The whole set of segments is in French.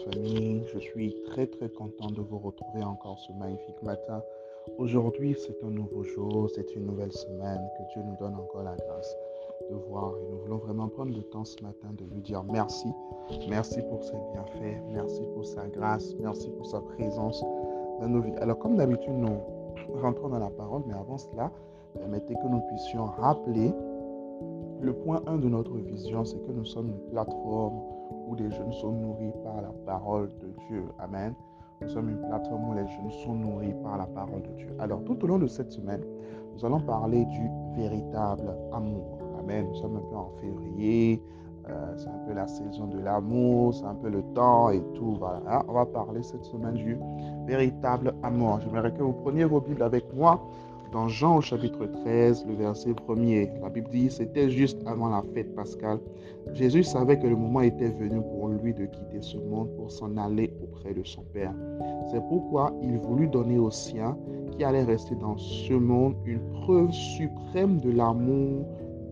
famille. Je suis très très content de vous retrouver encore ce magnifique matin. Aujourd'hui, c'est un nouveau jour, c'est une nouvelle semaine. Que Dieu nous donne encore la grâce de voir. Et nous voulons vraiment prendre le temps ce matin de lui dire merci. Merci pour ses bienfaits, merci pour sa grâce, merci pour sa présence dans nos vies. Alors, comme d'habitude, nous rentrons dans la parole, mais avant cela, permettez que nous puissions rappeler le point 1 de notre vision, c'est que nous sommes une plateforme où les jeunes sont nourris par la parole de Dieu. Amen. Nous sommes une plateforme où les jeunes sont nourris par la parole de Dieu. Alors, tout au long de cette semaine, nous allons parler du véritable amour. Amen. Nous sommes un peu en février. Euh, c'est un peu la saison de l'amour, c'est un peu le temps et tout. Voilà. On va parler cette semaine du véritable amour. J'aimerais que vous preniez vos Bibles avec moi dans Jean au chapitre 13, le verset 1er, la Bible dit, c'était juste avant la fête pascale. Jésus savait que le moment était venu pour lui de quitter ce monde pour s'en aller auprès de son Père. C'est pourquoi il voulut donner aux siens qui allaient rester dans ce monde une preuve suprême de l'amour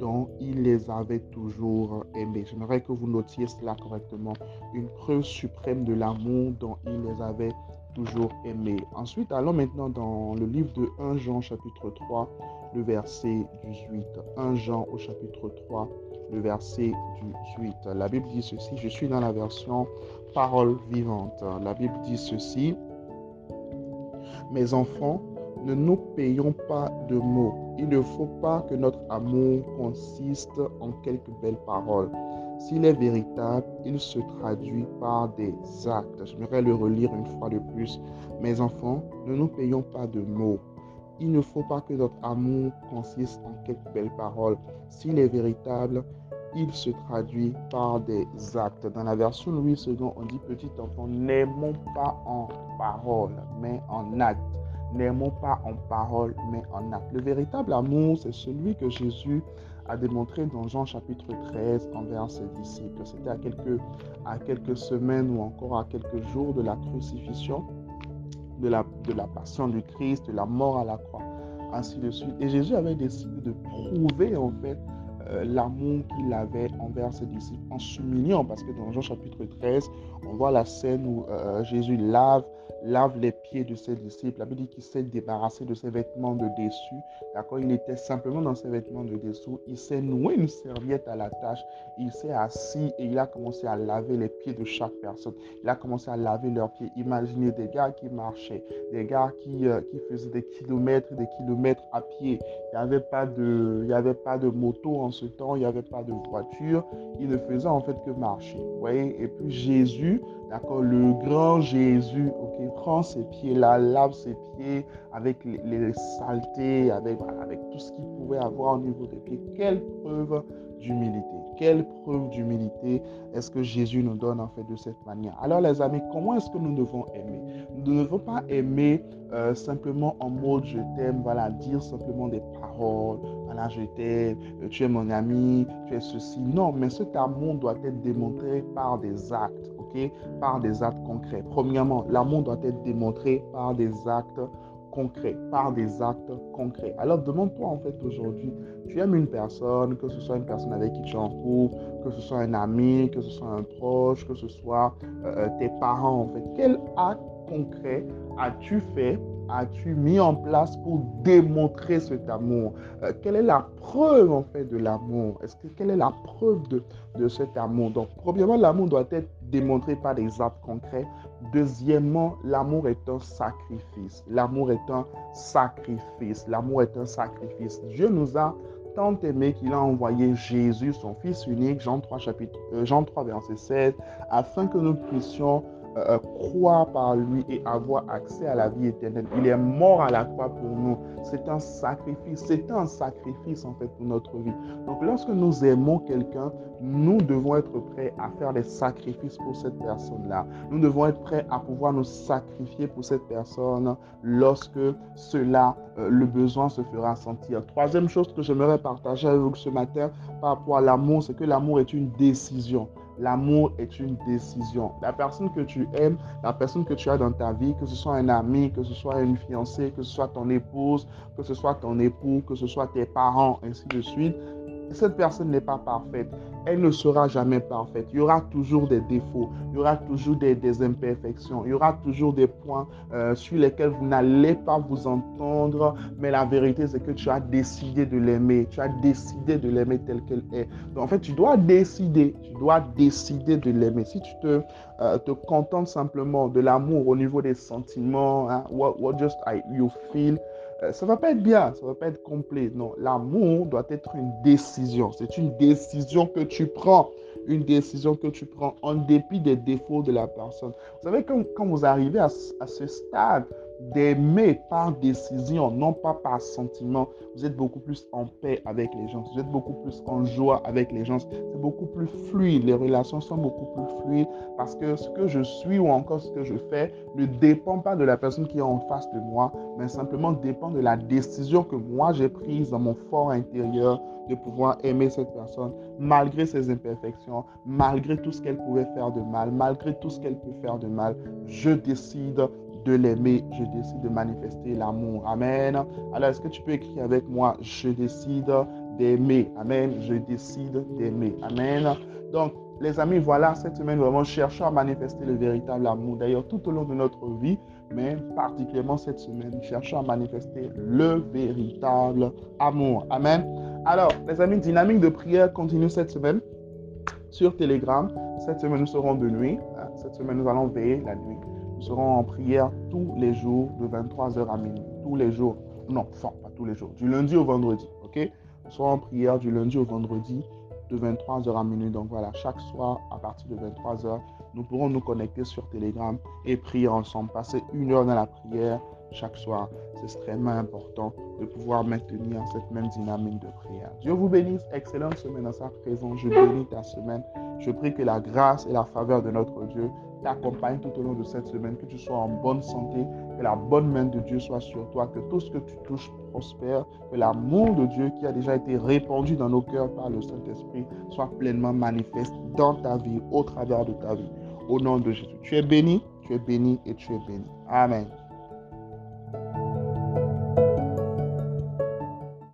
dont il les avait toujours aimés. J'aimerais que vous notiez cela correctement. Une preuve suprême de l'amour dont il les avait toujours aimé. Ensuite, allons maintenant dans le livre de 1 Jean chapitre 3, le verset 18. 1 Jean au chapitre 3, le verset 18. La Bible dit ceci, je suis dans la version parole vivante. La Bible dit ceci, mes enfants, ne nous payons pas de mots. Il ne faut pas que notre amour consiste en quelques belles paroles s'il est véritable, il se traduit par des actes. J'aimerais le relire une fois de plus. Mes enfants, ne nous payons pas de mots. Il ne faut pas que notre amour consiste en quelques belles paroles. S'il est véritable, il se traduit par des actes. Dans la version Louis II, on dit petit enfant, n'aimons pas en parole, mais en acte. N'aimons pas en parole, mais en acte. Le véritable amour, c'est celui que Jésus a démontré dans Jean chapitre 13 envers ses disciples. C'était à quelques, à quelques semaines ou encore à quelques jours de la crucifixion, de la, de la passion du Christ, de la mort à la croix, ainsi de suite. Et Jésus avait décidé de prouver en fait euh, l'amour qu'il avait envers ses disciples en s'humiliant, parce que dans Jean chapitre 13, on voit la scène où euh, Jésus lave lave les pieds de ses disciples. La Bible dit qu'il s'est débarrassé de ses vêtements de dessus. D'accord Il était simplement dans ses vêtements de dessous. Il s'est noué une serviette à la tâche. Il s'est assis et il a commencé à laver les pieds de chaque personne. Il a commencé à laver leurs pieds. Imaginez des gars qui marchaient, des gars qui, euh, qui faisaient des kilomètres, des kilomètres à pied. Il n'y avait, pas de, avait pas de moto en ce temps, il n'y avait pas de voiture. Il ne faisait en fait que marcher. Vous voyez Et puis Jésus, D'accord Le grand Jésus, ok, prend ses pieds-là, lave ses pieds avec les, saletés, avec, avec tout ce qu'il pouvait avoir au niveau des pieds. Quelle preuve d'humilité. Quelle preuve d'humilité est-ce que Jésus nous donne en fait de cette manière Alors les amis, comment est-ce que nous devons aimer? Nous ne devons pas aimer euh, simplement en mode je t'aime, voilà, dire simplement des paroles, voilà, je euh, tu es mon ami, tu es ceci. Non, mais cet amour doit être démontré par des actes, ok? Par des actes concrets. Premièrement, l'amour doit être démontré par des actes concret, par des actes concrets. Alors demande-toi en fait aujourd'hui, tu aimes une personne, que ce soit une personne avec qui tu es en couple, que ce soit un ami, que ce soit un proche, que ce soit euh, euh, tes parents en fait. Quel acte concret as-tu fait as-tu mis en place pour démontrer cet amour? Euh, Quelle est la preuve en fait de l'amour? Est-ce que quelle est la preuve de, de cet amour? Donc, premièrement, l'amour doit être démontré par des actes concrets. Deuxièmement, l'amour est un sacrifice. L'amour est un sacrifice. L'amour est un sacrifice. Dieu nous a tant aimé qu'il a envoyé Jésus, son Fils unique, Jean 3, chapitre, euh, Jean 3 verset 16, afin que nous puissions euh, croire par lui et avoir accès à la vie éternelle. Il est mort à la croix pour nous. C'est un sacrifice. C'est un sacrifice en fait pour notre vie. Donc lorsque nous aimons quelqu'un, nous devons être prêts à faire des sacrifices pour cette personne-là. Nous devons être prêts à pouvoir nous sacrifier pour cette personne lorsque cela, euh, le besoin se fera sentir. Troisième chose que j'aimerais partager avec vous ce matin par rapport à l'amour, c'est que l'amour est une décision. L'amour est une décision. La personne que tu aimes, la personne que tu as dans ta vie, que ce soit un ami, que ce soit une fiancée, que ce soit ton épouse, que ce soit ton époux, que ce soit tes parents, ainsi de suite, cette personne n'est pas parfaite. Elle ne sera jamais parfaite. Il y aura toujours des défauts, il y aura toujours des, imperfections, il y aura toujours des points euh, sur lesquels vous n'allez pas vous entendre. Mais la vérité, c'est que tu as décidé de l'aimer. Tu as décidé de l'aimer telle qu'elle est. Donc, en fait, tu dois décider. Tu dois décider de l'aimer. Si tu te, euh, te contentes simplement de l'amour au niveau des sentiments, hein, what, what just I, you feel, euh, ça va pas être bien, ça va pas être complet. Non, l'amour doit être une décision. C'est une décision que tu prends. Une décision que tu prends en dépit des défauts de la personne. Vous savez, quand, vous arrivez à ce stade d'aimer par décision, non pas par sentiment. Vous êtes beaucoup plus en paix avec les gens, vous êtes beaucoup plus en joie avec les gens. C'est beaucoup plus fluide, les relations sont beaucoup plus fluides parce que ce que je suis ou encore ce que je fais ne dépend pas de la personne qui est en face de moi, mais simplement dépend de la décision que moi j'ai prise dans mon fort intérieur de pouvoir aimer cette personne malgré ses imperfections, malgré tout ce qu'elle pouvait faire de mal, malgré tout ce qu'elle peut faire de mal. Je décide de l'aimer, je décide de manifester l'amour. Amen. Alors, est-ce que tu peux écrire avec moi, je décide d'aimer. Amen. Je décide d'aimer. Amen. Donc, les amis, voilà, cette semaine, vraiment, cherchons à manifester le véritable amour. D'ailleurs, tout au long de notre vie, mais particulièrement cette semaine, cherchons à manifester le véritable amour. Amen. Alors, les amis, dynamique de prière continue cette semaine sur Telegram. Cette semaine, nous serons de nuit. Cette semaine, nous allons veiller la nuit serons en prière tous les jours de 23h à minuit. Tous les jours. Non, enfin, pas tous les jours. Du lundi au vendredi. OK? Nous serons en prière du lundi au vendredi de 23h à minuit. Donc voilà, chaque soir à partir de 23h, nous pourrons nous connecter sur Telegram et prier ensemble. Passer une heure dans la prière chaque soir. C'est extrêmement important de pouvoir maintenir cette même dynamique de prière. Dieu vous bénisse. Excellente semaine à sa présence. Je bénis ta semaine. Je prie que la grâce et la faveur de notre Dieu t'accompagne tout au long de cette semaine, que tu sois en bonne santé, que la bonne main de Dieu soit sur toi, que tout ce que tu touches prospère, que l'amour de Dieu qui a déjà été répandu dans nos cœurs par le Saint-Esprit soit pleinement manifeste dans ta vie, au travers de ta vie. Au nom de Jésus. Tu es béni, tu es béni et tu es béni. Amen.